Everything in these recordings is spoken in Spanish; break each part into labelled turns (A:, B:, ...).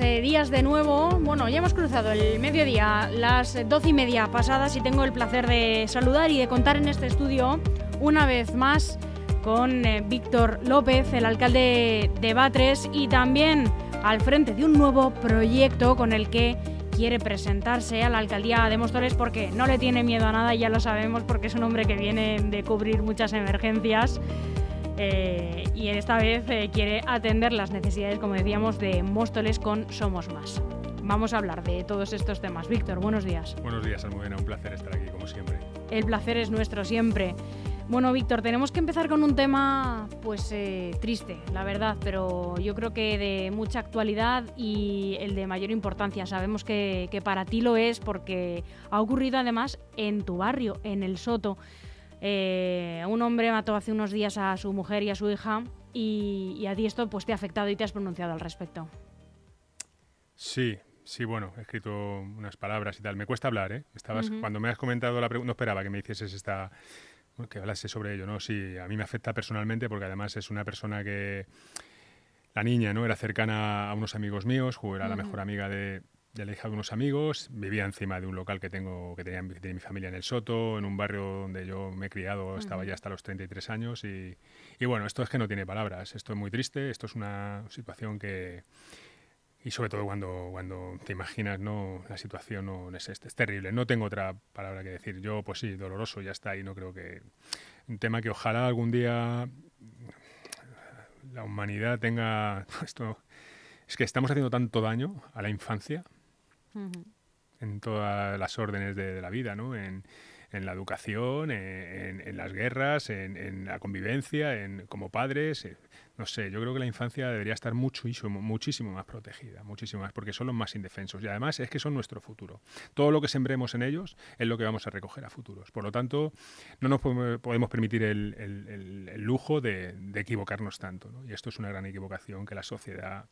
A: eh, días de nuevo. Bueno, ya hemos cruzado el mediodía, las doce y media pasadas, y tengo el placer de saludar y de contar en este estudio una vez más con eh, Víctor López, el alcalde de Batres, y también al frente de un nuevo proyecto con el que quiere presentarse a la alcaldía de Móstoles porque no le tiene miedo a nada, ya lo sabemos, porque es un hombre que viene de cubrir muchas emergencias. Eh, y esta vez eh, quiere atender las necesidades, como decíamos, de Móstoles con Somos Más. Vamos a hablar de todos estos temas. Víctor, buenos días.
B: Buenos días, Almudena. Un placer estar aquí, como siempre.
A: El placer es nuestro siempre. Bueno, Víctor, tenemos que empezar con un tema, pues eh, triste, la verdad, pero yo creo que de mucha actualidad y el de mayor importancia. Sabemos que, que para ti lo es porque ha ocurrido además en tu barrio, en el Soto. Eh, un hombre mató hace unos días a su mujer y a su hija y, a ti esto pues te ha afectado y te has pronunciado al respecto.
B: Sí, sí, bueno, he escrito unas palabras y tal. Me cuesta hablar, ¿eh? Estabas, Cuando me has comentado la pregunta, no esperaba que me hicieses esta... que hablase sobre ello, ¿no? Sí, a mí me afecta personalmente porque además es una persona que... La niña, ¿no? Era cercana a unos amigos míos, era la mejor amiga de, de la hija de unos amigos, vivía encima de un local que tengo que tenía, mi familia en el Soto, en un barrio donde yo me he criado, estaba ya hasta los 33 años y, y, bueno, esto es que no tiene palabras, esto es muy triste, esto es una situación que y sobre todo cuando, cuando te imaginas no la situación no es, es, es terrible, no tengo otra palabra que decir, yo pues sí, doloroso, ya está y no creo que un tema que ojalá algún día la humanidad tenga esto es que estamos haciendo tanto daño a la infancia en todas las órdenes de, la vida, ¿no? En, la educación, en, las guerras, en, la convivencia, en, como padres. Eh, no sé, yo creo que la infancia debería estar mucho, muchísimo más protegida, muchísimo más, porque son los más indefensos. Y además es que son nuestro futuro. Todo lo que sembremos en ellos es lo que vamos a recoger a futuros. Por lo tanto, no nos podemos permitir el, lujo de, equivocarnos tanto. Y esto es una gran equivocación que la sociedad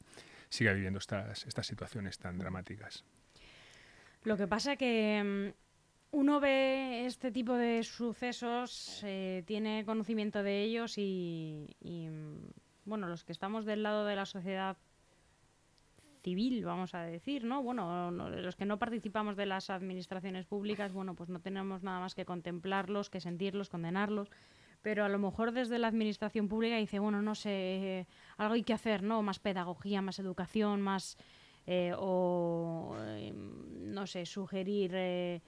B: siga viviendo estas, estas situaciones tan dramáticas.
A: Lo que pasa que mm, uno ve este tipo de sucesos, eh, tiene conocimiento de ellos y, mm, bueno, los que estamos del lado de la sociedad civil, vamos a decir, ¿no? Bueno, los que no participamos de las administraciones públicas, bueno, pues no tenemos nada más que contemplarlos, que sentirlos, condenarlos, pero a lo mejor desde la administración pública dice, bueno, no sé, algo hay que hacer, ¿no? Más pedagogía, más educación, más eh, o, em, no sé, sugerir eh,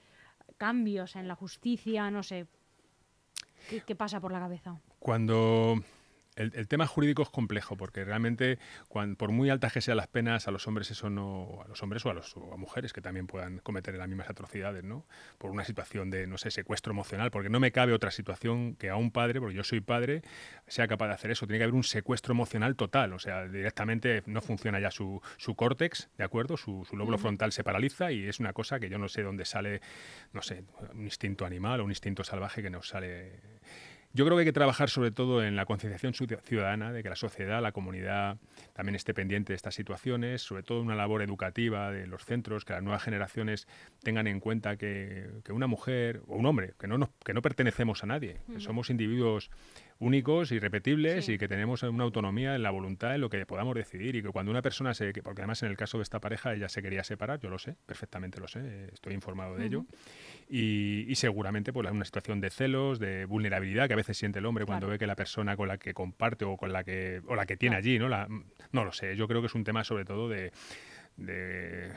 A: cambios en la justicia, no sé. ¿Qué, ¿Qué pasa por la cabeza?
B: Cuando el, tema jurídico es complejo porque realmente, por muy altas que sean las penas, a los hombres eso no, a los hombres o a, los, mujeres que también puedan cometer las mismas atrocidades, ¿no? Por una situación de, no sé, secuestro emocional, porque no me cabe otra situación que a un padre, porque yo soy padre, sea capaz de hacer eso. Tiene que haber un secuestro emocional total, o sea, directamente no funciona ya su, su córtex, ¿de acuerdo? Su, su lóbulo frontal se paraliza y es una cosa que yo no sé dónde sale, no sé, un instinto animal o un instinto salvaje que nos sale yo creo que hay que trabajar sobre todo en la concienciación ciudadana, de que la sociedad, la comunidad también esté pendiente de estas situaciones, sobre todo una labor educativa de los centros, que las nuevas generaciones tengan en cuenta que, una mujer o un hombre, que no, que no pertenecemos a nadie, que somos individuos únicos, irrepetibles y que tenemos una autonomía en la voluntad en lo que podamos decidir. Y que cuando una persona se... porque además en el caso de esta pareja ella se quería separar, yo lo sé, perfectamente lo sé, estoy informado de ello. Y, seguramente pues una situación de celos, de vulnerabilidad que a veces siente el hombre cuando ve que la persona con la que comparte o con la que o la que tiene allí, ¿no? La, no lo sé, yo creo que es un tema sobre todo de, de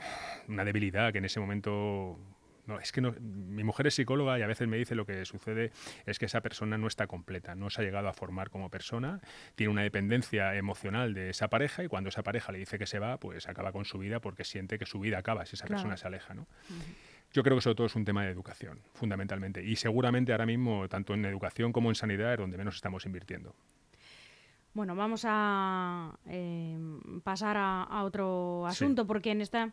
B: una debilidad que en ese momento no, es que no, mi mujer es psicóloga y a veces me dice lo que sucede es que esa persona no está completa, no se ha llegado a formar como persona, tiene una dependencia emocional de esa pareja y cuando esa pareja le dice que se va, pues acaba con su vida porque siente que su vida acaba si esa persona se aleja, ¿no? Yo creo que sobre todo es un tema de educación, fundamentalmente. Y seguramente ahora mismo, tanto en educación como en sanidad, es donde menos estamos invirtiendo.
A: Bueno, vamos a eh, pasar a, otro asunto, porque en esta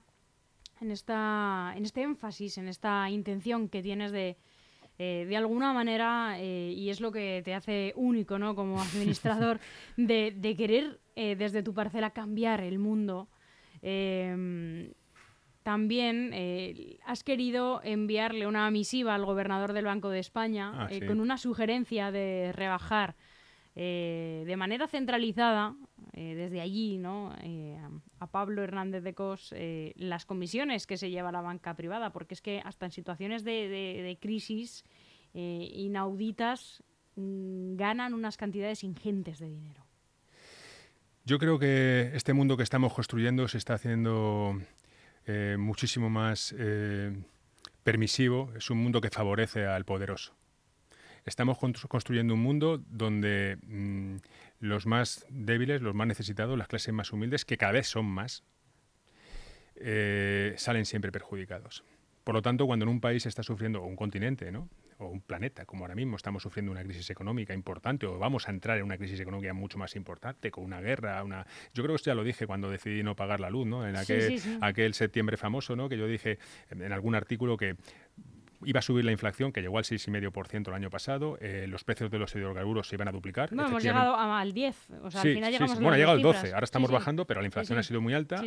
A: en, esta, en este énfasis, en esta intención que tienes de, eh, de alguna manera, eh, y es lo que te hace único ¿no? como administrador, de, de querer eh, desde tu parcela cambiar el mundo. Em, también has querido enviarle una misiva al gobernador del Banco de España ah, con una sugerencia de rebajar de manera centralizada eh, desde allí, ¿no? Eh, a Pablo Hernández de Cos, eh, las comisiones que se lleva la banca privada, porque es que hasta en situaciones de, de crisis inauditas mm, ganan unas cantidades ingentes de dinero.
B: Yo creo que este mundo que estamos construyendo se está haciendo muchísimo más permisivo, es un mundo que favorece al poderoso. Estamos construyendo un mundo donde mm, los más débiles, los más necesitados, las clases más humildes, que cada vez son más, eh, salen siempre perjudicados. Por lo tanto, cuando en un país está sufriendo, o un continente, ¿no? o un planeta, como ahora mismo estamos sufriendo una crisis económica importante, o vamos a entrar en una crisis económica mucho más importante, con una guerra, una... Yo creo que esto ya lo dije cuando decidí no pagar la luz, ¿no? En aquel, aquel septiembre famoso, ¿no? Que yo dije en algún artículo que iba a subir la inflación, que llegó al 6,5% el año pasado, eh, los precios de los hidrocarburos se iban a duplicar.
A: No, hemos llegado al 10, o sea, al final llegamos
B: Bueno, ha llegado al 12, ahora estamos bajando, pero la inflación ha sido muy alta,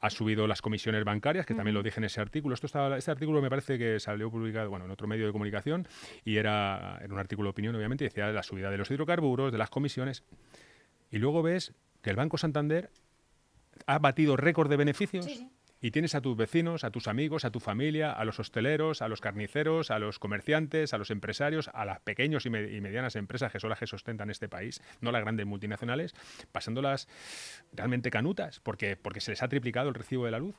B: ha subido las comisiones bancarias, que también lo dije en ese artículo. Esto estaba, este artículo me parece que salió publicado bueno, en otro medio de comunicación y era, era un artículo de opinión, obviamente, y decía la subida de los hidrocarburos, de las comisiones. Y luego ves que el Banco Santander ha batido récord de beneficios y tienes a tus vecinos, a tus amigos, a tu familia, a los hosteleros, a los carniceros, a los comerciantes, a los empresarios, a las pequeñas y, medianas empresas que son las que sustentan este país, no las grandes multinacionales, pasándolas realmente canutas, porque, porque se les ha triplicado el recibo de la luz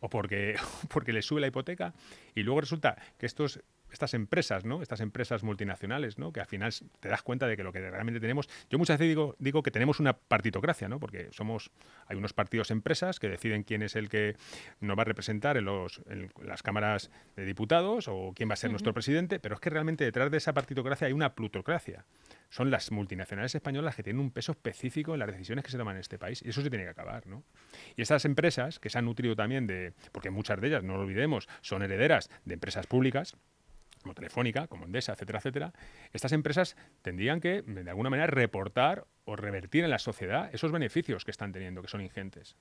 B: o porque, porque les sube la hipoteca. Y luego resulta que estos estas empresas, ¿no? Estas empresas multinacionales, ¿no? Que al final te das cuenta de que lo que realmente tenemos. Yo muchas veces digo, digo que tenemos una partitocracia, ¿no? Porque somos, hay unos partidos empresas que deciden quién es el que nos va a representar en, los, en las cámaras de diputados o quién va a ser nuestro presidente, pero es que realmente detrás de esa partitocracia hay una plutocracia. Son las multinacionales españolas que tienen un peso específico en las decisiones que se toman en este país. Y eso se tiene que acabar, ¿no? Y estas empresas que se han nutrido también de, porque muchas de ellas, no lo olvidemos, son herederas de empresas públicas, como Telefónica, como Endesa, etcétera, etcétera, estas empresas tendrían que, de alguna manera, reportar o revertir en la sociedad esos beneficios que están teniendo, que son ingentes.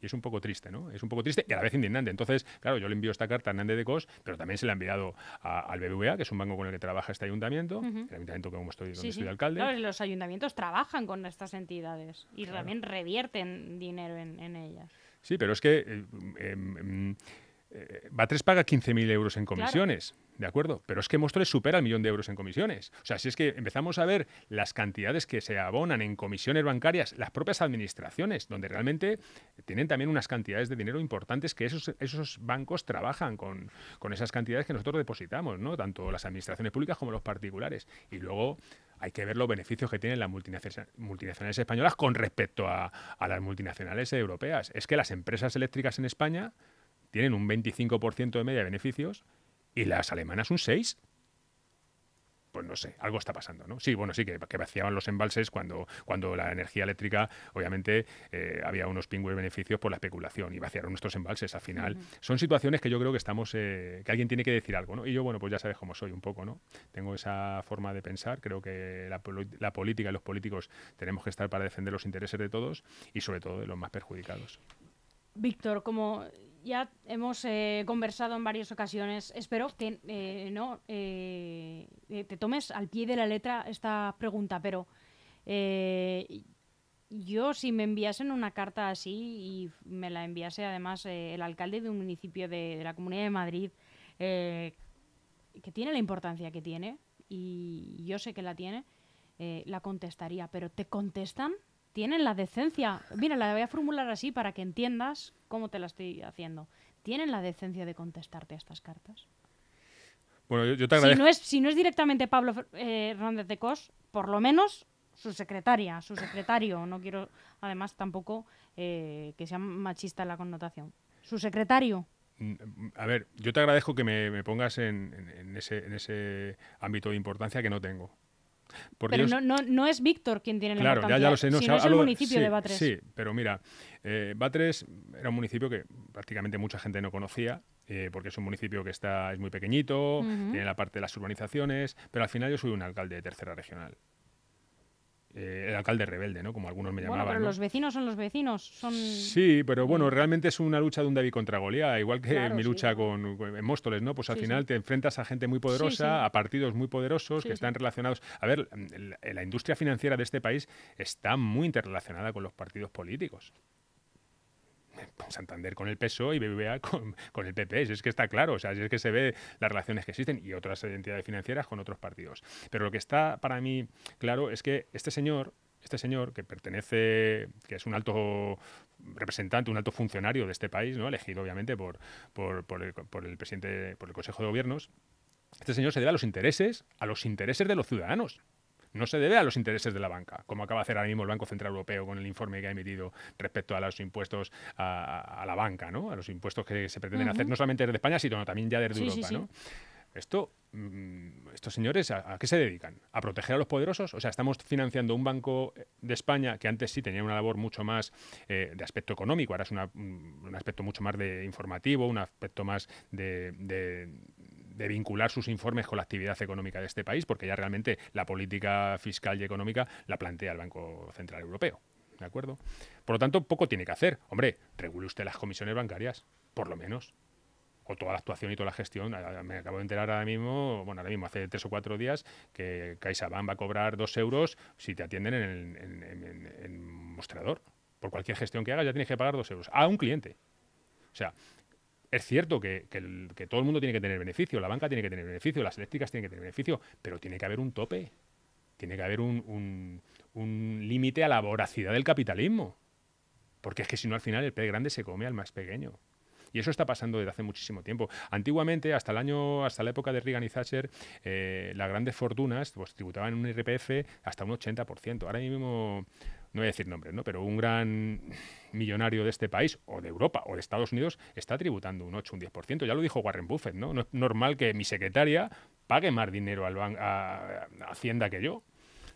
B: Y es un poco triste, ¿no? Es un poco triste y a la vez indignante. Entonces, claro, yo le envío esta carta a Hernández de Cos, pero también se la ha enviado al BBVA, que es un banco con el que trabaja este ayuntamiento, el ayuntamiento como estoy, donde estoy alcalde.
A: Claro, los ayuntamientos trabajan con estas entidades y también revierten dinero en, ellas.
B: Sí, pero es que eh, em, em, eh, Batres paga 15.000 euros en comisiones. ¿De acuerdo? Pero es que Móstoles supera el millón de euros en comisiones. O sea, si es que empezamos a ver las cantidades que se abonan en comisiones bancarias, las propias administraciones, donde realmente tienen también unas cantidades de dinero importantes que esos, esos bancos trabajan con, con esas cantidades que nosotros depositamos, ¿no? Tanto las administraciones públicas como los particulares. Y luego hay que ver los beneficios que tienen las multinacionales españolas con respecto a, a las multinacionales europeas. Es que las empresas eléctricas en España tienen un 25% de media de beneficios y las alemanas un 6. Pues no sé, algo está pasando, ¿no? Sí, bueno, sí, que, vaciaban los embalses cuando, cuando la energía eléctrica, obviamente, eh, había unos pingües beneficios por la especulación y vaciaron nuestros embalses. Al final, son situaciones que yo creo que estamos, eh, que alguien tiene que decir algo, ¿no? Y yo, bueno, pues ya sabes cómo soy un poco, ¿no? Tengo esa forma de pensar, creo que la, la política y los políticos tenemos que estar para defender los intereses de todos y sobre todo de los más perjudicados.
A: Víctor, como ya hemos eh, conversado en varias ocasiones. Espero que eh, no eh, te tomes al pie de la letra esta pregunta, pero yo si me enviasen una carta así y me la enviase además el alcalde de un municipio de, de la Comunidad de Madrid, que tiene la importancia que tiene, y yo sé que la tiene, la contestaría, pero ¿te contestan? Tienen la decencia, mira, la voy a formular así para que entiendas cómo te la estoy haciendo. ¿Tienen la decencia de contestarte a estas cartas?
B: Bueno, yo, te agradezco.
A: Si no es, si no es directamente Pablo eh, Hernández de Cos, por lo menos su secretaria, su secretario. No quiero, además, tampoco eh, que sea machista la connotación. Su secretario.
B: Mm, a ver, yo te agradezco que me, pongas en, ese, en ese ámbito de importancia que no tengo
A: pero no, no, es Víctor quien tiene la
B: claro,
A: importancia,
B: ya, lo sé, no,
A: sino es el municipio de Batres.
B: Sí, pero mira, eh, Batres era un municipio que prácticamente mucha gente no conocía, eh, porque es un municipio que está es muy pequeñito, tiene la parte de las urbanizaciones, pero al final yo soy un alcalde de tercera regional. Eh, el alcalde rebelde, ¿no? Como algunos me llamaban.
A: Bueno, pero los vecinos son los vecinos. Son...
B: Sí, pero bueno, realmente es una lucha de un David contra Goliat, igual que mi lucha con, en Móstoles, ¿no? Pues al final te enfrentas a gente muy poderosa, a partidos muy poderosos que están relacionados. A ver, la industria financiera de este país está muy interrelacionada con los partidos políticos. Santander con el PSOE y BBVA con, el PP. Es que está claro, o sea, es que se ve las relaciones que existen y otras entidades financieras con otros partidos. Pero lo que está para mí claro es que este señor, este señor que pertenece, que es un alto representante, un alto funcionario de este país, ¿no? elegido obviamente por, por, por, el, por el presidente, por el Consejo de Gobiernos, este señor se debe a los intereses, a los intereses de los ciudadanos no se debe a los intereses de la banca, como acaba de hacer ahora mismo el Banco Central Europeo con el informe que ha emitido respecto a los impuestos a, la banca, ¿no? a los impuestos que se pretenden hacer no solamente desde España, sino también ya desde Europa. ¿no? Esto, mm, estos señores, ¿a, qué se dedican? ¿A proteger a los poderosos? O sea, estamos financiando un banco de España que antes sí tenía una labor mucho más eh, de aspecto económico, ahora es un aspecto mucho más de informativo, un aspecto más de, de vincular sus informes con la actividad económica de este país, porque ya realmente la política fiscal y económica la plantea el Banco Central Europeo. ¿De acuerdo? Por lo tanto, poco tiene que hacer. Hombre, regule usted las comisiones bancarias, por lo menos. O toda la actuación y toda la gestión. Me acabo de enterar ahora mismo, bueno, ahora mismo hace tres o cuatro días, que CaixaBank va a cobrar dos euros si te atienden en el mostrador. Por cualquier gestión que hagas ya tienes que pagar dos euros. A un cliente. O sea, es cierto que, todo el mundo tiene que tener beneficio, la banca tiene que tener beneficio, las eléctricas tienen que tener beneficio, pero tiene que haber un tope, tiene que haber un, límite a la voracidad del capitalismo. Porque es que si no, al final el pez grande se come al más pequeño. Y eso está pasando desde hace muchísimo tiempo. Antiguamente, hasta el año, hasta la época de Reagan y Thatcher, eh, las grandes fortunas pues, tributaban un IRPF hasta un 80%. Ahora mismo no voy a decir nombres, ¿no? pero un gran millonario de este país, o de Europa, o de Estados Unidos, está tributando un 8, un 10%. Ya lo dijo Warren Buffett, ¿no? No es normal que mi secretaria pague más dinero al a, Hacienda que yo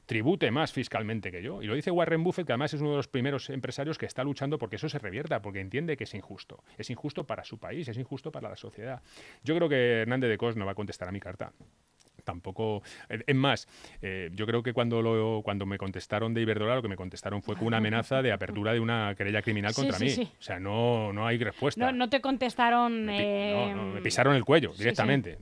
B: tribute más fiscalmente que yo. Y lo dice Warren Buffett, que además es uno de los primeros empresarios que está luchando porque eso se revierta, porque entiende que es injusto. Es injusto para su país, es injusto para la sociedad. Yo creo que Hernández de Cos no va a contestar a mi carta tampoco. Eh, es más, eh, yo creo que cuando, lo, cuando me contestaron de Iberdrola, lo que me contestaron fue con una amenaza de apertura de una querella criminal contra mí. O sea, no, no hay respuesta.
A: No, te contestaron.
B: Me, me pisaron el cuello directamente.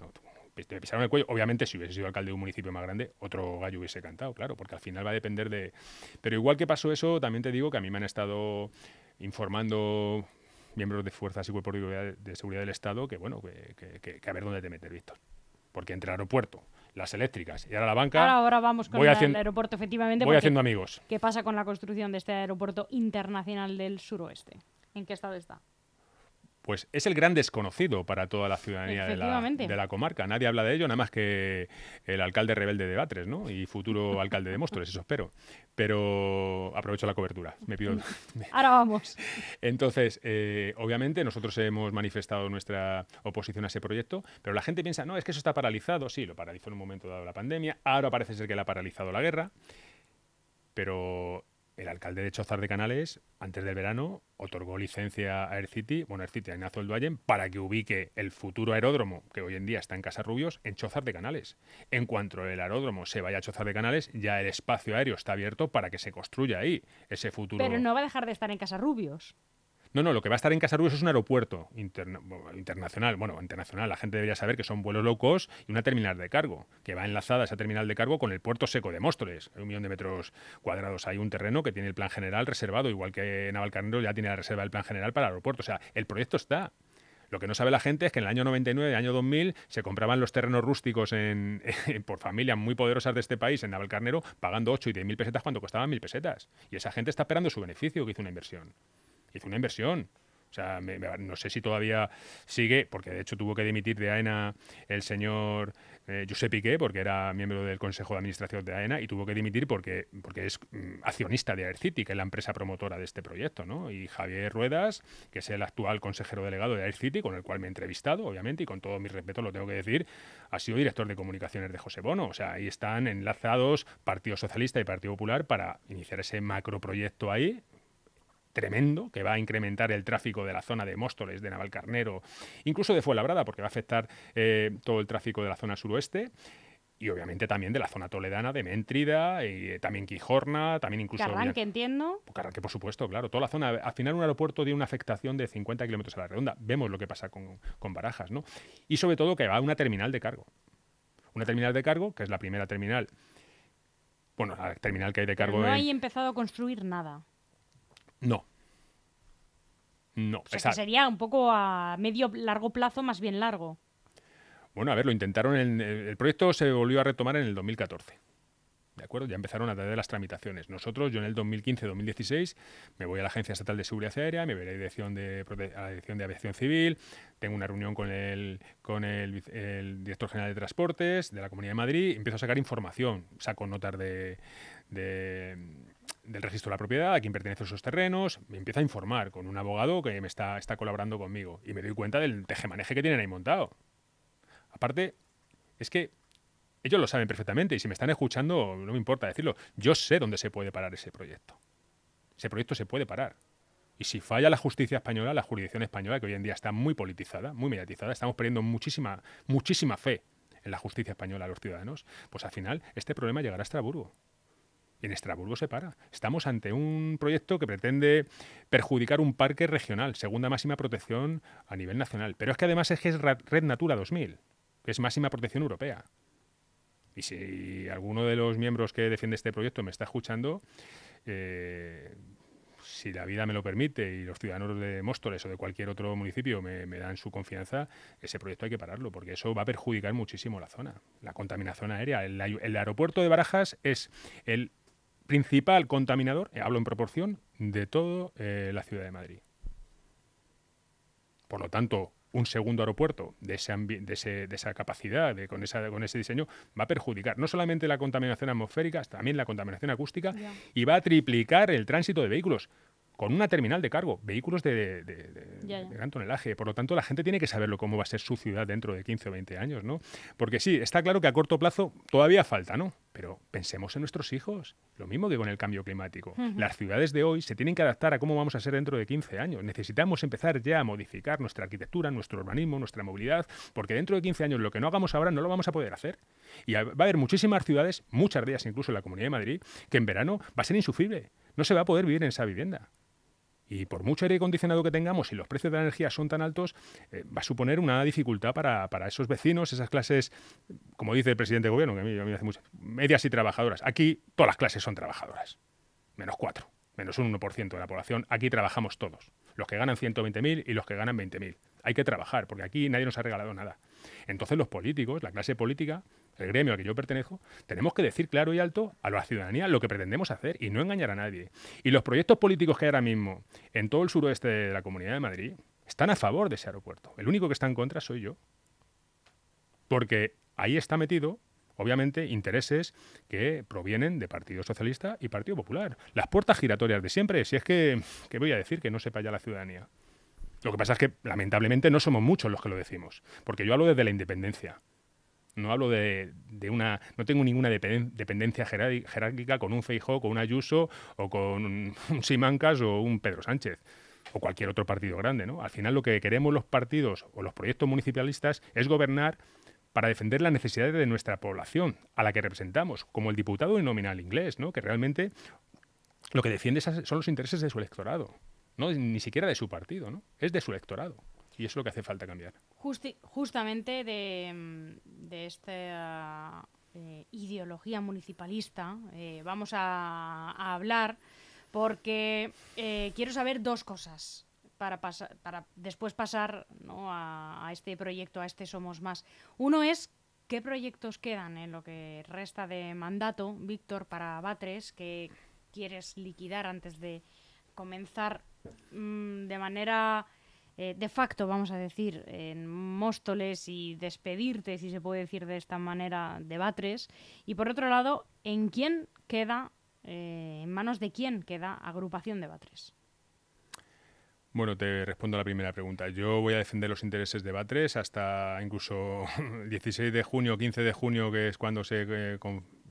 B: me pisaron el cuello. Obviamente, si hubiese sido alcalde de un municipio más grande, otro gallo hubiese cantado, claro, porque al final va a depender de. Pero igual que pasó eso, también te digo que a mí me han estado informando miembros de fuerzas y cuerpos de seguridad del Estado que, bueno, que, que a ver dónde te metes, Víctor porque entre el aeropuerto, las eléctricas y ahora la banca.
A: Ahora, vamos con el aeropuerto, efectivamente.
B: Voy haciendo amigos.
A: ¿Qué pasa con la construcción de este aeropuerto internacional del suroeste? ¿En qué estado está?
B: Pues es el gran desconocido para toda la ciudadanía de la, comarca. Nadie habla de ello, nada más que el alcalde rebelde de Batres, ¿no? Y futuro alcalde de Móstoles, eso espero. Pero aprovecho la cobertura. Me pido...
A: Ahora vamos.
B: Entonces, eh, obviamente nosotros hemos manifestado nuestra oposición a ese proyecto, pero la gente piensa, no, es que eso está paralizado. Sí, lo paralizó en un momento dado la pandemia. Ahora parece ser que la ha paralizado la guerra. Pero el alcalde de Chozar de Canales, antes del verano, otorgó licencia a AirCity, bueno, AirCity a Ignacio Duayen, para que ubique el futuro aeródromo, que hoy en día está en Casarrubios, en Chozar de Canales. En cuanto el aeródromo se vaya a Chozar de Canales, ya el espacio aéreo está abierto para que se construya ahí ese futuro.
A: Pero no va a dejar de estar en Casarrubios.
B: No, no, lo que va a estar en Casarrubios es un aeropuerto internacional. Bueno, internacional. La gente debería saber que son vuelos low cost y una terminal de cargo, que va enlazada esa terminal de cargo con el puerto seco de Móstoles. Un millón de metros cuadrados. Hay un terreno que tiene el plan general reservado, igual que Navalcarnero ya tiene la reserva del plan general para el aeropuerto. O sea, el proyecto está. Lo que no sabe la gente es que en el año 99, el año 2000, se compraban los terrenos rústicos en, por familias muy poderosas de este país, en Navalcarnero, pagando 8 y 10 mil pesetas cuando costaban mil pesetas. Y esa gente está esperando su beneficio que hizo una inversión hizo una inversión. O sea, no sé si todavía sigue, porque de hecho tuvo que dimitir de AENA el señor eh, Josep Piqué, porque era miembro del Consejo de Administración de AENA, y tuvo que dimitir porque, porque es mm, accionista de AirCity, que es la empresa promotora de este proyecto. ¿no? Y Javier Ruedas, que es el actual consejero delegado de AirCity, con el cual me he entrevistado, obviamente, y con todo mi respeto lo tengo que decir, ha sido director de comunicaciones de José Bono. O sea, ahí están enlazados Partido Socialista y Partido Popular para iniciar ese macroproyecto ahí, tremendo que va a incrementar el tráfico de la zona de Móstoles, de Navalcarnero, incluso de Fuenlabrada, porque va a afectar eh, todo el tráfico de la zona suroeste. y obviamente también de la zona toledana, de Méntrida, y eh, también Quijorna, también incluso...
A: Carranque, entiendo.
B: Carranque, por supuesto, claro. Toda la zona. Al final un aeropuerto tiene una afectación de 50 kilómetros a la redonda. Vemos lo que pasa con, con Barajas, ¿no? Y sobre todo que va a una terminal de cargo. Una terminal de cargo, que es la primera terminal bueno, la terminal que hay de cargo.
A: no hay empezado a construir nada.
B: No. No.
A: O sea, que sería un poco a medio largo plazo, más bien largo.
B: Bueno, a ver, lo intentaron. En, el proyecto se volvió a retomar en el 2014. ¿De acuerdo? Ya empezaron a dar las tramitaciones. Nosotros, yo en el 2015-2016, me voy a la Agencia Estatal de Seguridad Aérea, me voy a la dirección de, de Aviación Civil, tengo una reunión con, el, con el, director general de Transportes de la Comunidad de Madrid, empiezo a sacar información, saco notas de, del registro de la propiedad, a quién pertenecen esos terrenos, me empiezo a informar con un abogado que me está, está colaborando conmigo y me doy cuenta del tejemaneje que tienen ahí montado. Aparte, es que ellos lo saben perfectamente y si me están escuchando, no me importa decirlo. Yo sé dónde se puede parar ese proyecto. Ese proyecto se puede parar. Y si falla la justicia española, la jurisdicción española, que hoy en día está muy politizada, muy mediatizada, estamos perdiendo muchísima, muchísima fe en la justicia española a los ciudadanos, pues al final este problema llegará a Estrasburgo. Y en Estrasburgo se para. Estamos ante un proyecto que pretende perjudicar un parque regional, segunda máxima protección a nivel nacional. Pero es que además es que es Red Natura 2000, que es máxima protección europea. Y si alguno de los miembros que defiende este proyecto me está escuchando, eh, si la vida me lo permite y los ciudadanos de Móstoles o de cualquier otro municipio me, dan su confianza, ese proyecto hay que pararlo, porque eso va a perjudicar muchísimo la zona. La contaminación aérea. El, aeropuerto de Barajas es el principal contaminador, eh, hablo en proporción, de toda eh, la ciudad de Madrid. Por lo tanto, un segundo aeropuerto de, ese de, de esa capacidad, de, con, esa, con ese diseño, va a perjudicar no solamente la contaminación atmosférica, también la contaminación acústica y va a triplicar el tránsito de vehículos con una terminal de cargo, vehículos de, gran tonelaje. Por lo tanto, la gente tiene que saberlo cómo va a ser su ciudad dentro de 15 o 20 años, ¿no? Porque sí, está claro que a corto plazo todavía falta, ¿no? Pero pensemos en nuestros hijos. Lo mismo que con el cambio climático. Las ciudades de hoy se tienen que adaptar a cómo vamos a ser dentro de 15 años. Necesitamos empezar ya a modificar nuestra arquitectura, nuestro urbanismo, nuestra movilidad, porque dentro de 15 años lo que no hagamos ahora no lo vamos a poder hacer. Y va a haber muchísimas ciudades, muchas de ellas incluso en la Comunidad de Madrid, que en verano va a ser insufrible. No se va a poder vivir en esa vivienda. Y por mucho aire acondicionado que tengamos, si los precios de la energía son tan altos, eh, va a suponer una dificultad para, esos vecinos, esas clases, como dice el presidente de gobierno, que a mí, me hace mucho, medias y trabajadoras. Aquí todas las clases son trabajadoras, menos cuatro, menos un 1% de la población. Aquí trabajamos todos, los que ganan 120.000 y los que ganan 20.000. Hay que trabajar, porque aquí nadie nos ha regalado nada. Entonces los políticos, la clase política, el gremio al que yo pertenezco, tenemos que decir claro y alto a la ciudadanía lo que pretendemos hacer y no engañar a nadie. Y los proyectos políticos que hay ahora mismo en todo el suroeste de la Comunidad de Madrid están a favor de ese aeropuerto. El único que está en contra soy yo. Porque ahí está metido obviamente, intereses que provienen de Partido Socialista y Partido Popular. Las puertas giratorias de siempre, si es que, ¿qué voy a decir? Que no sepa ya la ciudadanía. Lo que pasa es que, lamentablemente, no somos muchos los que lo decimos, porque yo hablo desde la independencia. No hablo de, una. No tengo ninguna dependencia jerárquica con un Feijó, con un Ayuso o con un, Simancas o un Pedro Sánchez o cualquier otro partido grande. ¿no? Al final lo que queremos los partidos o los proyectos municipalistas es gobernar para defender las necesidades de nuestra población, a la que representamos, como el diputado nominal inglés, ¿no? que realmente lo que defiende son los intereses de su electorado, no ni siquiera de su partido, ¿no? es de su electorado. Y es lo que hace falta cambiar.
A: Justamente de, esta eh, ideología municipalista eh, vamos a, hablar porque eh, quiero saber dos cosas para, para después pasar a, este proyecto, a este Somos Más. Uno es qué proyectos quedan en lo que resta de mandato, Víctor, para Batres, que quieres liquidar antes de comenzar mm, de manera eh, de facto, vamos a decir, en Móstoles y despedirte, si se puede decir de esta manera, de Batres. Y por otro lado, ¿en quién queda, eh, en manos de quién queda agrupación de Batres?
B: Bueno, te respondo a la primera pregunta. Yo voy a defender los intereses de Batres hasta incluso el 16 de junio, 15 de junio, que es cuando se eh,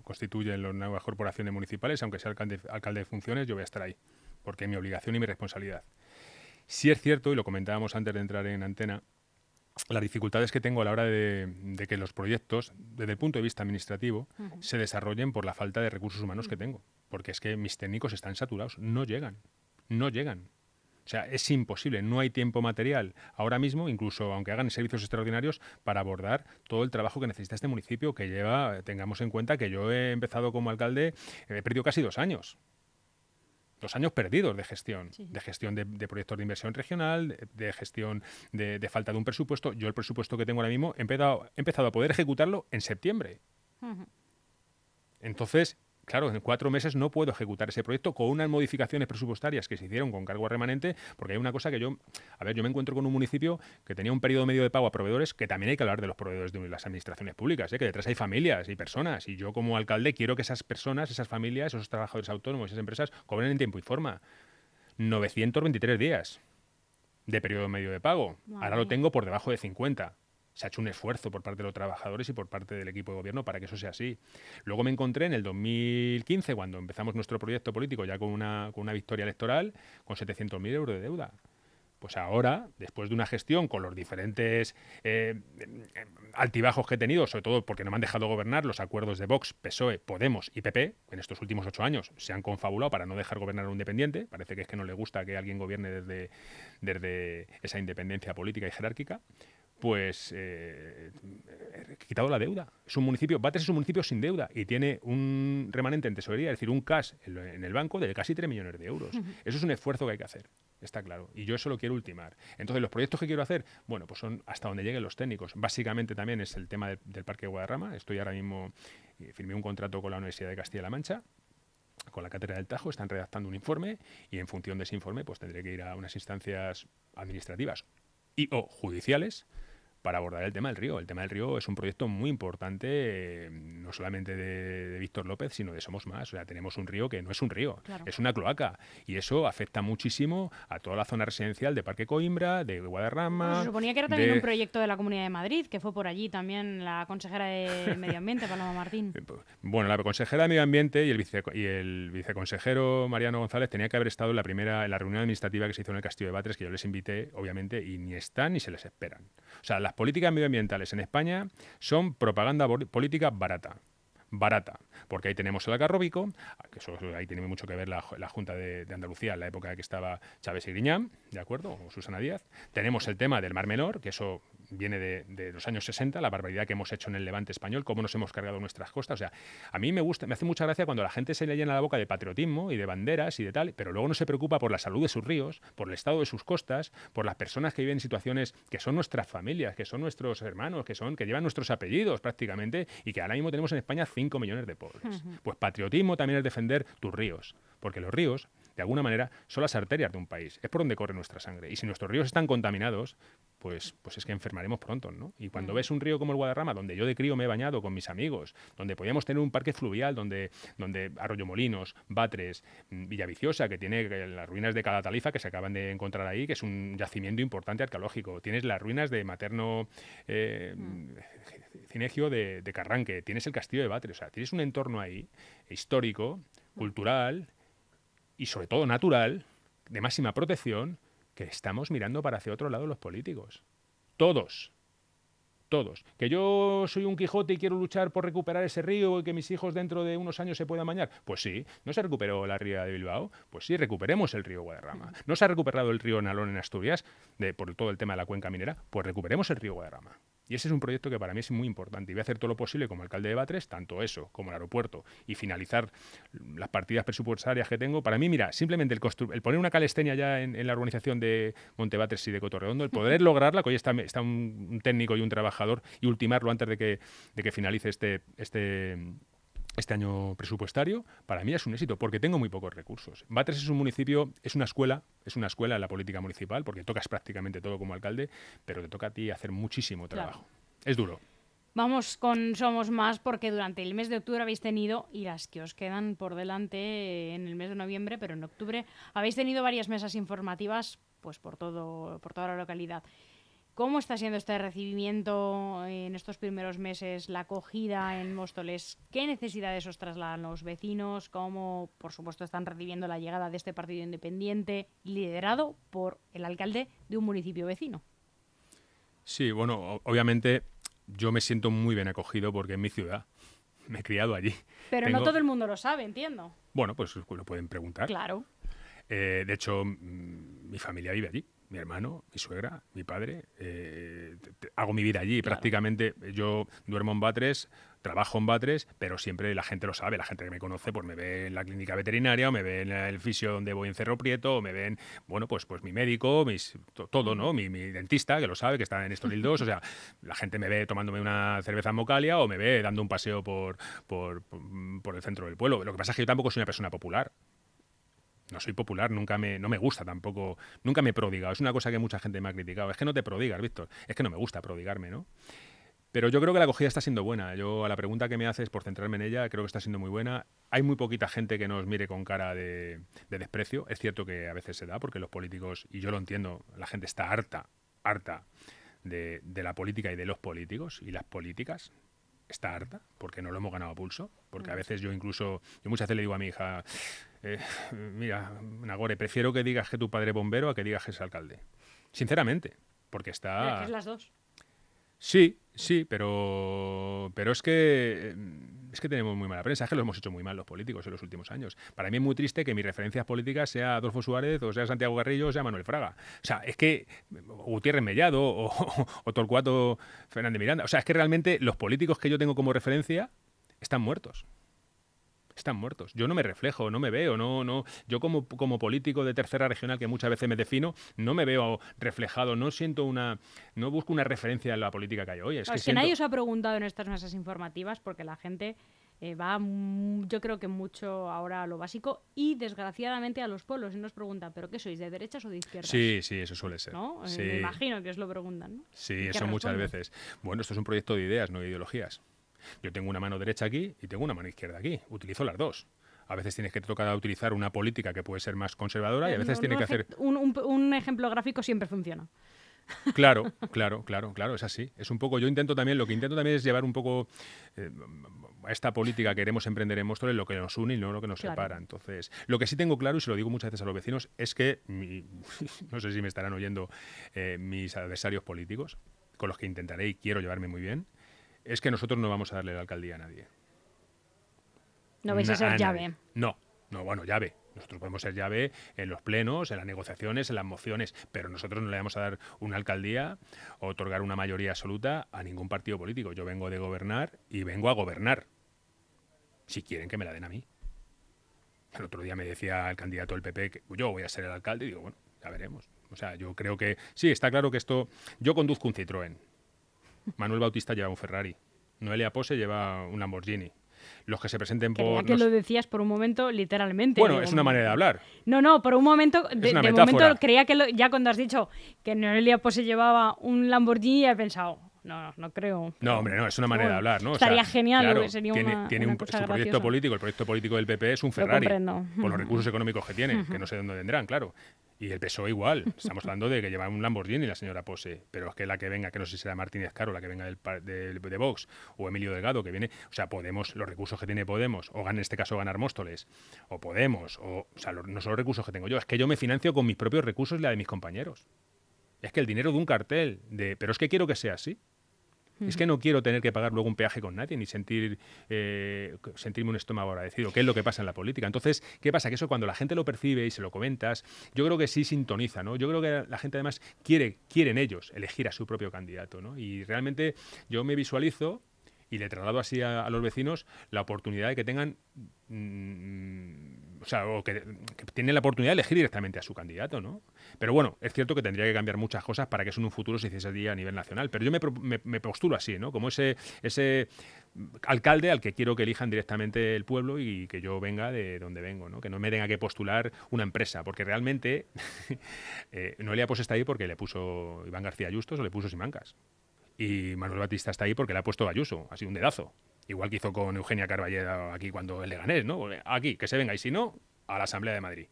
B: constituyen las nuevas corporaciones municipales, aunque sea alcalde, alcalde de funciones, yo voy a estar ahí, porque es mi obligación y mi responsabilidad. Si es cierto, y lo comentábamos antes de entrar en antena, las dificultades que tengo a la hora de, que los proyectos, desde el punto de vista administrativo, se desarrollen por la falta de recursos humanos que tengo. Porque es que mis técnicos están saturados, no llegan, no llegan. O sea, es imposible, no hay tiempo material ahora mismo, incluso aunque hagan servicios extraordinarios, para abordar todo el trabajo que necesita este municipio, que lleva, tengamos en cuenta que yo he empezado como alcalde, he perdido casi dos años dos años perdidos de gestión, de gestión de, proyectos de inversión regional, de, gestión de, falta de un presupuesto. Yo el presupuesto que tengo ahora mismo he empezado, he empezado a poder ejecutarlo en septiembre. Entonces, claro, en cuatro meses no puedo ejecutar ese proyecto con unas modificaciones presupuestarias que se hicieron con cargo remanente, porque hay una cosa que yo, a ver, yo me encuentro con un municipio que tenía un periodo medio de pago a proveedores, que también hay que hablar de los proveedores de las administraciones públicas, ¿eh? que detrás hay familias y personas, y yo como alcalde quiero que esas personas, esas familias, esos trabajadores autónomos, esas empresas, cobren en tiempo y forma. 923 días de periodo medio de pago. Ahora lo tengo por debajo de 50 se ha hecho un esfuerzo por parte de los trabajadores y por parte del equipo de gobierno para que eso sea así. Luego me encontré en el 2015, cuando empezamos nuestro proyecto político ya con una, con una victoria electoral, con 700.000 euros de deuda. Pues ahora, después de una gestión con los diferentes eh, altibajos que he tenido, sobre todo porque no me han dejado gobernar, los acuerdos de Vox, PSOE, Podemos y PP, en estos últimos ocho años se han confabulado para no dejar gobernar a un independiente. Parece que es que no le gusta que alguien gobierne desde, desde esa independencia política y jerárquica pues eh, he quitado la deuda. Es un municipio, Batres es un municipio sin deuda y tiene un remanente en tesorería, es decir, un cash en el banco de casi 3 millones de euros. Eso es un esfuerzo que hay que hacer, está claro. Y yo eso lo quiero ultimar. Entonces, los proyectos que quiero hacer, bueno, pues son hasta donde lleguen los técnicos. Básicamente también es el tema del Parque de Guadarrama. Estoy ahora mismo, eh, firmé un contrato con la Universidad de Castilla-La Mancha con la cátedra del Tajo, están redactando un informe y en función de ese informe pues tendré que ir a unas instancias administrativas y o judiciales para abordar el tema del río. El tema del río es un proyecto muy importante, eh, no solamente de, Víctor López, sino de Somos Más. O sea, tenemos un río que no es un río, es una cloaca. Y eso afecta muchísimo a toda la zona residencial de Parque Coimbra, de Guadarrama.
A: se suponía que era también un proyecto de la Comunidad de Madrid, que fue por allí también la consejera de Medio Ambiente, Paloma Martín.
B: Bueno, la consejera de Medio Ambiente y el, y el viceconsejero Mariano González tenía que haber estado en la primera, en la reunión administrativa que se hizo en el Castillo de Batres, que yo les invité, obviamente, y ni están ni se les esperan. O sea, las políticas medioambientales en España son propaganda política barata barata, porque ahí tenemos el algarrobico, que eso, ahí tiene mucho que ver la, Junta de, Andalucía en la época en que estaba Chávez y Griñán, ¿de acuerdo? O Susana Díaz. Tenemos el tema del Mar Menor, que eso viene de, los años 60, la barbaridad que hemos hecho en el levante español, cómo nos hemos cargado nuestras costas. O sea, a mí me gusta, me hace mucha gracia cuando la gente se le llena la boca de patriotismo y de banderas y de tal, pero luego no se preocupa por la salud de sus ríos, por el estado de sus costas, por las personas que viven en situaciones que son nuestras familias, que son nuestros hermanos, que son, que llevan nuestros apellidos prácticamente, y que ahora mismo tenemos en España 5 millones de pobres. Pues patriotismo también es defender tus ríos, porque los ríos de alguna manera, son las arterias de un país, es por donde corre nuestra sangre. Y si nuestros ríos están contaminados, pues, pues es que enfermaremos pronto, ¿no? Y cuando mm. ves un río como el Guadarrama, donde yo de crío me he bañado con mis amigos, donde podíamos tener un parque fluvial, donde, donde Arroyo Molinos, Batres, mm, Villaviciosa, que tiene las ruinas de Calataliza que se acaban de encontrar ahí, que es un yacimiento importante arqueológico. Tienes las ruinas de Materno eh, mm. Cinegio de, de, Carranque, tienes el castillo de Batres, o sea, tienes un entorno ahí histórico, cultural, y sobre todo natural, de máxima protección, que estamos mirando para hacia otro lado los políticos. Todos. Todos. Que yo soy un Quijote y quiero luchar por recuperar ese río y que mis hijos dentro de unos años se puedan bañar. Pues sí. ¿No se recuperó la ría de Bilbao? Pues sí, recuperemos el río Guadarrama. ¿No se ha recuperado el río Nalón en Asturias de, por todo el tema de la cuenca minera? Pues recuperemos el río Guadarrama. Y ese es un proyecto que para mí es muy importante. Y voy a hacer todo lo posible como alcalde de Batres, tanto eso como el aeropuerto, y finalizar las partidas presupuestarias que tengo. Para mí, mira, simplemente el, poner una calesteña ya en, la urbanización de Montebatres y de Cotorredondo, el poder lograrla, que hoy está, está un, técnico y un trabajador, y ultimarlo antes de que, de que finalice este, este este año presupuestario, para mí es un éxito, porque tengo muy pocos recursos. Batres es un municipio, es una escuela, es una escuela en la política municipal, porque tocas prácticamente todo como alcalde, pero te toca a ti hacer muchísimo trabajo. Es duro.
A: Vamos con Somos Más, porque durante el mes de octubre habéis tenido, y las que os quedan por delante en el mes de noviembre, pero en octubre, habéis tenido varias mesas informativas pues por, todo, por toda la localidad. ¿Cómo está siendo este recibimiento en estos primeros meses, la acogida en Móstoles? ¿Qué necesidades os trasladan los vecinos? ¿Cómo, por supuesto, están recibiendo la llegada de este partido independiente liderado por el alcalde de un municipio vecino?
B: Sí, bueno, obviamente yo me siento muy bien acogido porque es mi ciudad. Me he criado allí.
A: Pero no todo el mundo lo sabe, entiendo.
B: Bueno, pues lo pueden preguntar.
A: Claro.
B: Eh, de hecho, mi familia vive allí. Mi hermano, mi suegra, mi padre. Eh, hago mi vida allí. Prácticamente yo duermo en Batres, trabajo en Batres, pero siempre la gente lo sabe. La gente que me conoce pues me ve en la clínica veterinaria o me ve en el fisio donde voy en Cerro Prieto o me ven, bueno, pues, pues mi médico, mis, todo, ¿no? Mi, dentista, que lo sabe, que está en Estoril 2. O sea, la gente me ve tomándome una cerveza en Mocalia o me ve dando un paseo por, por, por el centro del pueblo. Lo que pasa es que yo tampoco soy una persona popular no soy popular, nunca me, no me gusta tampoco, nunca me he prodigado. Es una cosa que mucha gente me ha criticado. Es que no te prodigas, Víctor. Es que no me gusta prodigarme, ¿no? Pero yo creo que la acogida está siendo buena. Yo a la pregunta que me haces, por centrarme en ella, creo que está siendo muy buena. Hay muy poquita gente que nos mire con cara de, desprecio. Es cierto que a veces se da, porque los políticos, y yo lo entiendo, la gente está harta, harta de, de la política y de los políticos y las políticas está harta porque no lo hemos ganado a pulso. Porque a veces yo incluso, yo muchas veces le digo a mi hija, eh, mira, Nagore, prefiero que digas que tu padre es bombero a que digas que es alcalde. Sinceramente, porque está...
A: es las dos.
B: Sí, sí, pero, pero es que es que tenemos muy mala prensa, es que lo hemos hecho muy mal los políticos en los últimos años. Para mí es muy triste que mis referencias políticas sea Adolfo Suárez, o sea Santiago Garrillo, o sea Manuel Fraga. O sea, es que Gutiérrez Mellado o, o Torcuato Fernández Miranda. O sea, es que realmente los políticos que yo tengo como referencia están muertos están muertos. Yo no me reflejo, no me veo, no, no. Yo como, como político de tercera regional que muchas veces me defino, no me veo reflejado, no siento una, no busco una referencia en la política que hay hoy.
A: Es, que, nadie os ha preguntado en estas mesas informativas porque la gente eh, va, yo creo que mucho ahora a lo básico y desgraciadamente a los pueblos y nos preguntan, ¿pero qué sois, de derechas o de izquierdas?
B: Sí, sí, eso suele ser.
A: ¿No? Eh, me imagino que os lo preguntan. ¿no?
B: Sí, eso muchas veces. Bueno, esto es un proyecto de ideas, no de ideologías. Yo tengo una mano derecha aquí y tengo una mano izquierda aquí. Utilizo las dos. A veces tienes que tocar utilizar una política que puede ser más conservadora y a veces tienes que hacer...
A: Un, ejemplo gráfico siempre funciona.
B: Claro, claro, claro, claro, es así. Es un poco, yo intento también, lo que intento también es llevar un poco eh, a esta política que queremos emprender en Móstoles lo que nos une y no lo que nos separa. Entonces, lo que sí tengo claro, y se lo digo muchas veces a los vecinos, es que, no sé si me estarán oyendo eh, mis adversarios políticos, con los que intentaré y quiero llevarme muy bien, es que nosotros no vamos a darle la alcaldía a nadie.
A: No vais a ser llave.
B: No, no, bueno, llave. Nosotros podemos ser llave en los plenos, en las negociaciones, en las mociones, pero nosotros no le vamos a dar una alcaldía o otorgar una mayoría absoluta a ningún partido político. Yo vengo de gobernar y vengo a gobernar. Si quieren que me la den a mí. El otro día me decía el candidato del PP que yo voy a ser el alcalde y digo, bueno, ya veremos. O sea, yo creo que sí, está claro que esto... Yo conduzco un Citroën. Manuel Bautista lleva un Ferrari. Noelia Pose lleva un Lamborghini. Los que se presenten por.
A: que lo decías por un momento, literalmente.
B: Bueno, es una manera de hablar.
A: No, no, por un momento. De, momento creía que ya cuando has dicho que Noelia Pose llevaba un Lamborghini, he pensado. No, no creo.
B: No, hombre, no, es una manera de hablar, ¿no?
A: Estaría genial, sería
B: tiene,
A: una,
B: tiene un, su proyecto político, el proyecto político del PP es un Ferrari. Con los recursos económicos que tiene, que no sé dónde vendrán, claro. Y el PSOE igual. Estamos hablando de que lleva un Lamborghini la señora Pose. Pero es que la que venga, que no sé si será Martínez Caro, la que venga del, de, de, Vox, o Emilio Delgado, que viene. O sea, Podemos, los recursos que tiene Podemos, o en este caso ganar Móstoles, o Podemos, o, o sea, no son los recursos que tengo yo, es que yo me financio con mis propios recursos y la de mis compañeros. Es que el dinero de un cartel, de, pero es que quiero que sea así. Es que no quiero tener que pagar luego un peaje con nadie, ni sentir eh, sentirme un estómago agradecido, ¿Qué es lo que pasa en la política. Entonces, ¿qué pasa? Que eso cuando la gente lo percibe y se lo comentas, yo creo que sí sintoniza, ¿no? Yo creo que la gente además quiere, quieren ellos elegir a su propio candidato, ¿no? Y realmente yo me visualizo y le traslado así a, los vecinos la oportunidad de que tengan, mm, o sea, o que, tienen la oportunidad de elegir directamente a su candidato, ¿no? Pero bueno, es cierto que tendría que cambiar muchas cosas para que eso en un futuro se hiciese a nivel nacional. Pero yo me, me, postulo así, ¿no? Como ese, ese alcalde al que quiero que elijan directamente el pueblo y que yo venga de donde vengo, ¿no? Que no me tenga que postular una empresa, porque realmente eh, Noelia pues está ahí porque le puso Iván García Justos o le puso Simancas. Y Manuel Batista está ahí porque le ha puesto Ayuso, sido un dedazo. Igual que hizo con Eugenia Carballeda aquí cuando le gané, ¿no? Aquí, que se venga, y si no, a la Asamblea de Madrid,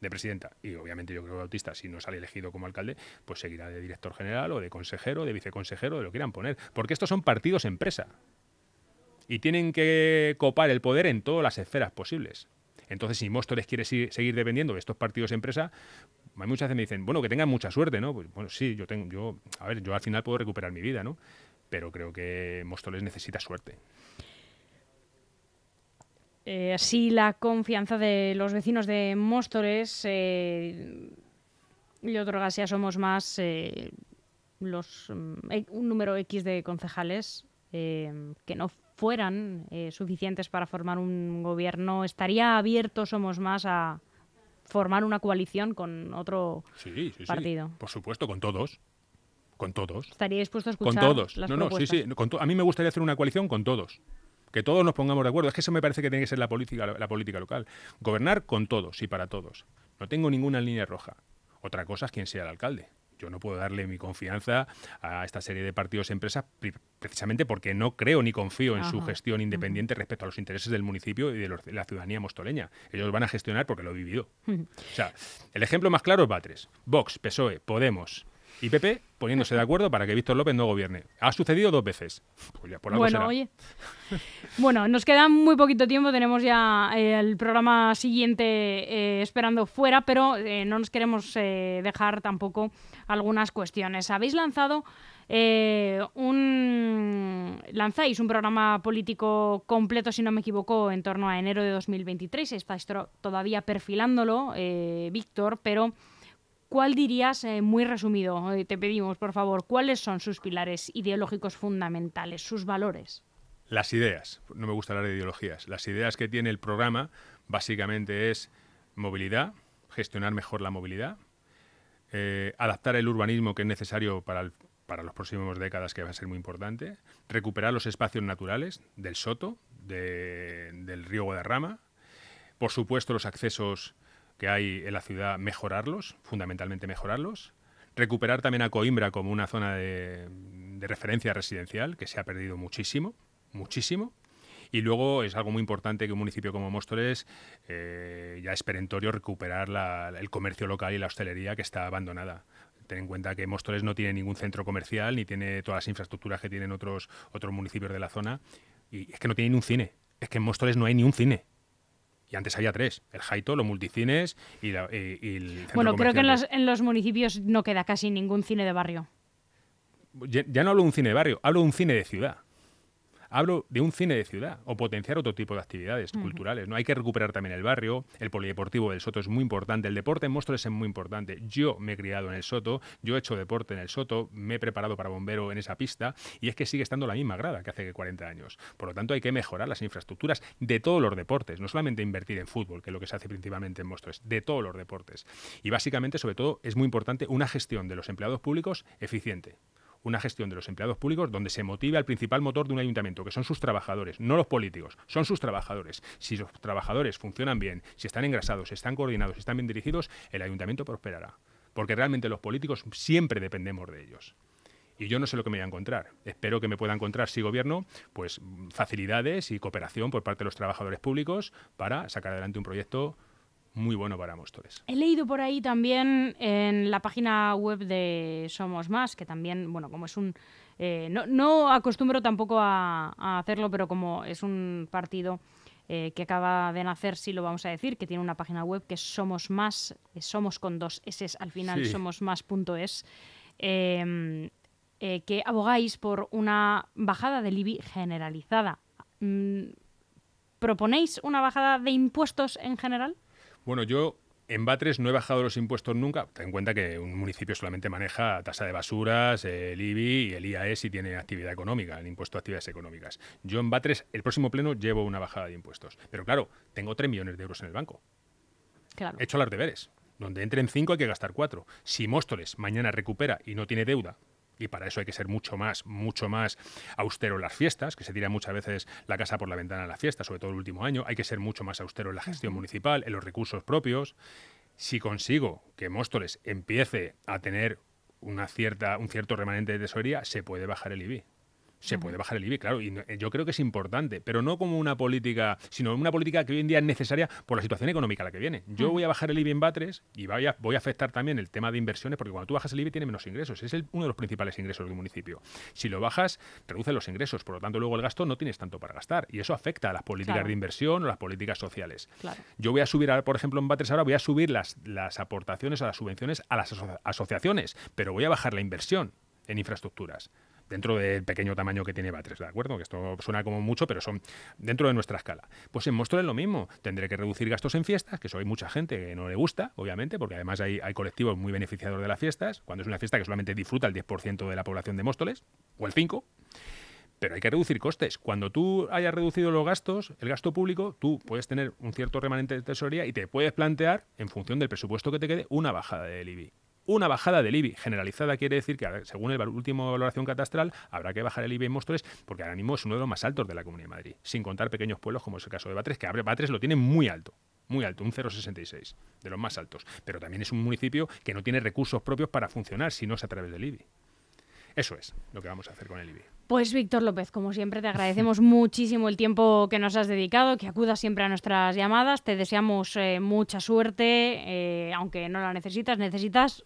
B: de presidenta. Y obviamente yo creo que Bautista, si no sale elegido como alcalde, pues seguirá de director general o de consejero, de viceconsejero, de lo quieran poner. Porque estos son partidos empresa. Y tienen que copar el poder en todas las esferas posibles. Entonces, si Móstoles quiere seguir dependiendo de estos partidos empresa, muchas veces me dicen, bueno, que tengan mucha suerte, ¿no? Pues bueno, sí, yo tengo, yo, a ver, yo al final puedo recuperar mi vida, ¿no? Pero creo que Móstoles necesita suerte.
A: Eh, así la confianza de los vecinos de Móstoles eh, y otro ya somos más eh, los mm, e, un número X de concejales eh, que no fueran suficientes para formar un gobierno, estaría abierto Somos Más a formar una coalición con otro partido.
B: por supuesto, con todos. Con todos.
A: ¿Estaría dispuesto a escuchar?
B: Con todos. no, no, sí, sí. a mí me gustaría hacer una coalición con todos que todos nos pongamos de acuerdo. Es que eso me parece que tiene que ser la política, la política local. Gobernar con todos y para todos. No tengo ninguna línea roja. Otra cosa es quién sea el alcalde. Yo no puedo darle mi confianza a esta serie de partidos y empresas precisamente porque no creo ni confío en su gestión independiente respecto a los intereses del municipio y de, la ciudadanía mostoleña. Ellos van a gestionar porque lo he vivido. o sea, el ejemplo más claro es Batres. Vox, PSOE, Podemos, y PP poniéndose de acuerdo para que Víctor López no gobierne. Ha sucedido dos veces.
A: Pues bueno, oye. bueno, nos queda muy poquito tiempo, tenemos ya eh, el programa siguiente eh, esperando fuera, pero eh, no nos queremos dejar tampoco algunas cuestiones. Habéis lanzado un lanzáis un programa político completo, si no me equivoco, en torno a enero de 2023. Estáis todavía perfilándolo, Víctor, pero ¿Cuál dirías, eh, muy resumido, eh, te pedimos, por favor, cuáles son sus pilares ideológicos fundamentales, sus valores?
B: Las ideas, no me gusta hablar de ideologías, las ideas que tiene el programa básicamente es movilidad, gestionar mejor la movilidad, eh, adaptar el urbanismo que es necesario para, para los próximos décadas, que va a ser muy importante, recuperar los espacios naturales del Soto, del río Guadarrama, por supuesto los accesos que hay en la ciudad, mejorarlos, fundamentalmente mejorarlos. Recuperar también a Coimbra como una zona de, referencia residencial, que se ha perdido muchísimo, muchísimo. Y luego es algo muy importante que un municipio como Móstoles eh, ya es perentorio recuperar el comercio local y la hostelería que está abandonada. Ten en cuenta que Móstoles no tiene ningún centro comercial ni tiene todas las infraestructuras que tienen otros, otros municipios de la zona. Y es que no tiene ni un cine. Es que en Móstoles no hay ni un cine. Y antes había tres, el Jaito, los multicines y, el
A: Bueno, creo que en los, en los, municipios no queda casi ningún cine de barrio.
B: Ya, ya, no hablo de un cine de barrio, hablo de un cine de ciudad. Hablo de un cine de ciudad o potenciar otro tipo de actividades culturales. ¿no? Hay que recuperar también el barrio, el polideportivo del Soto es muy importante, el deporte en Móstoles es muy importante. Yo me he criado en el Soto, yo he hecho deporte en el Soto, me he preparado para bombero en esa pista y es que sigue estando la misma grada que hace 40 años. Por lo tanto, hay que mejorar las infraestructuras de todos los deportes, no solamente invertir en fútbol, que es lo que se hace principalmente en Móstoles, de todos los deportes. Y básicamente, sobre todo, es muy importante una gestión de los empleados públicos eficiente una gestión de los empleados públicos donde se motive al principal motor de un ayuntamiento, que son sus trabajadores, no los políticos, son sus trabajadores. Si los trabajadores funcionan bien, si están engrasados, si están coordinados, si están bien dirigidos, el ayuntamiento prosperará. Porque realmente los políticos siempre dependemos de ellos. Y yo no sé lo que me voy a encontrar. Espero que me pueda encontrar, si gobierno, pues facilidades y cooperación por parte de los trabajadores públicos para sacar adelante un proyecto muy bueno para Móstoles.
A: He leído por ahí también en la página web de Somos Más, que también, bueno, como es un... Eh, no, acostumbro tampoco a, hacerlo, pero como es un partido eh, que acaba de nacer, sí lo vamos a decir, que tiene una página web que es Somos Más, somos con dos S al final, somosmás.es, em, eh, que abogáis por una bajada del IBI generalizada. Mm, ¿Proponéis una bajada de impuestos en general?
B: Bueno, yo en Batres no he bajado los impuestos nunca. Ten en cuenta que un municipio solamente maneja tasa de basuras, el IBI y el IAE si tiene actividad económica, el impuesto a actividades económicas. Yo en Batres, el próximo pleno, llevo una bajada de impuestos. Pero claro, tengo 3 millones de euros en el banco.
A: Claro.
B: He hecho las deberes. Donde entren 5 hay que gastar 4. Si Móstoles mañana recupera y no tiene deuda, y para eso hay que ser mucho más, mucho más austero en las fiestas, que se tira muchas veces la casa por la ventana en las fiestas, sobre todo el último año, hay que ser mucho más austero en la gestión municipal, en los recursos propios. Si consigo que Móstoles empiece a tener una cierta, un cierto remanente de tesorería, se puede bajar el IBI se puede bajar el IBI, claro, y yo creo que es importante, pero no como una política, sino una política que hoy en día es necesaria por la situación económica a la que viene. Yo voy a bajar el IBI en Batres y voy a, voy a afectar también el tema de inversiones, porque cuando tú bajas el IBI tiene menos ingresos, es uno de los principales ingresos del municipio. Si lo bajas, reduce los ingresos, por lo tanto luego el gasto no tienes tanto para gastar y eso afecta a las políticas de inversión o las políticas sociales. Yo voy a subir, por ejemplo, en Batres ahora voy a subir las, las aportaciones a las subvenciones a las asociaciones, pero voy a bajar la inversión en infraestructuras dentro del pequeño tamaño que tiene Batres, ¿de acuerdo? Que esto suena como mucho, pero son dentro de nuestra escala. Pues en Móstoles lo mismo, tendré que reducir gastos en fiestas, que eso hay mucha gente que no le gusta, obviamente, porque además hay, colectivos muy beneficiadores de las fiestas, cuando es una fiesta que solamente disfruta el 10% de la población de Móstoles, o el 5%, pero hay que reducir costes. Cuando tú hayas reducido los gastos, el gasto público, tú puedes tener un cierto remanente de tesorería y te puedes plantear, en función del presupuesto que te quede, una bajada del IBI una bajada del IBI generalizada quiere decir que, según la última valoración catastral, habrá que bajar el IBI en Móstoles porque ahora mismo es uno de los más altos de la Comunidad de Madrid, sin contar pequeños pueblos como es el caso de Batres, que Batres lo tiene muy alto muy alto, un 0,66, de los más altos. Pero también es un municipio que no tiene recursos propios para funcionar si no es a través del IBI. Eso es lo que vamos a hacer con el IBI.
A: Pues Víctor López, como siempre, te agradecemos muchísimo el tiempo que nos has dedicado, que acudas siempre a nuestras llamadas. Te deseamos eh, mucha suerte, eh, aunque no la necesitas, necesitas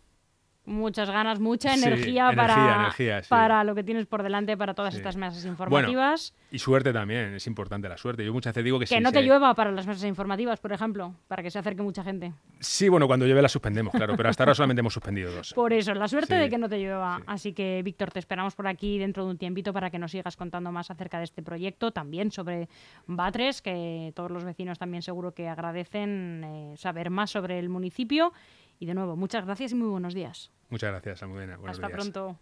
A: muchas ganas, mucha energía, para, para lo que tienes por delante, para todas estas mesas informativas.
B: y suerte también, es importante la suerte. Yo muchas veces digo que
A: Que no te llueva para las mesas informativas, por ejemplo, para que se acerque mucha gente.
B: Sí, bueno, cuando llueve la suspendemos, claro, pero hasta ahora solamente hemos suspendido dos.
A: Por eso, la suerte de que no te llueva. Así que, Víctor, te esperamos por aquí dentro de un tiempito para que nos sigas contando más acerca de este proyecto, también sobre Batres, que todos los vecinos también seguro que agradecen eh, saber más sobre el municipio. Y de nuevo, muchas gracias y muy buenos días.
B: Muchas gracias, Almudena.
A: Hasta pronto.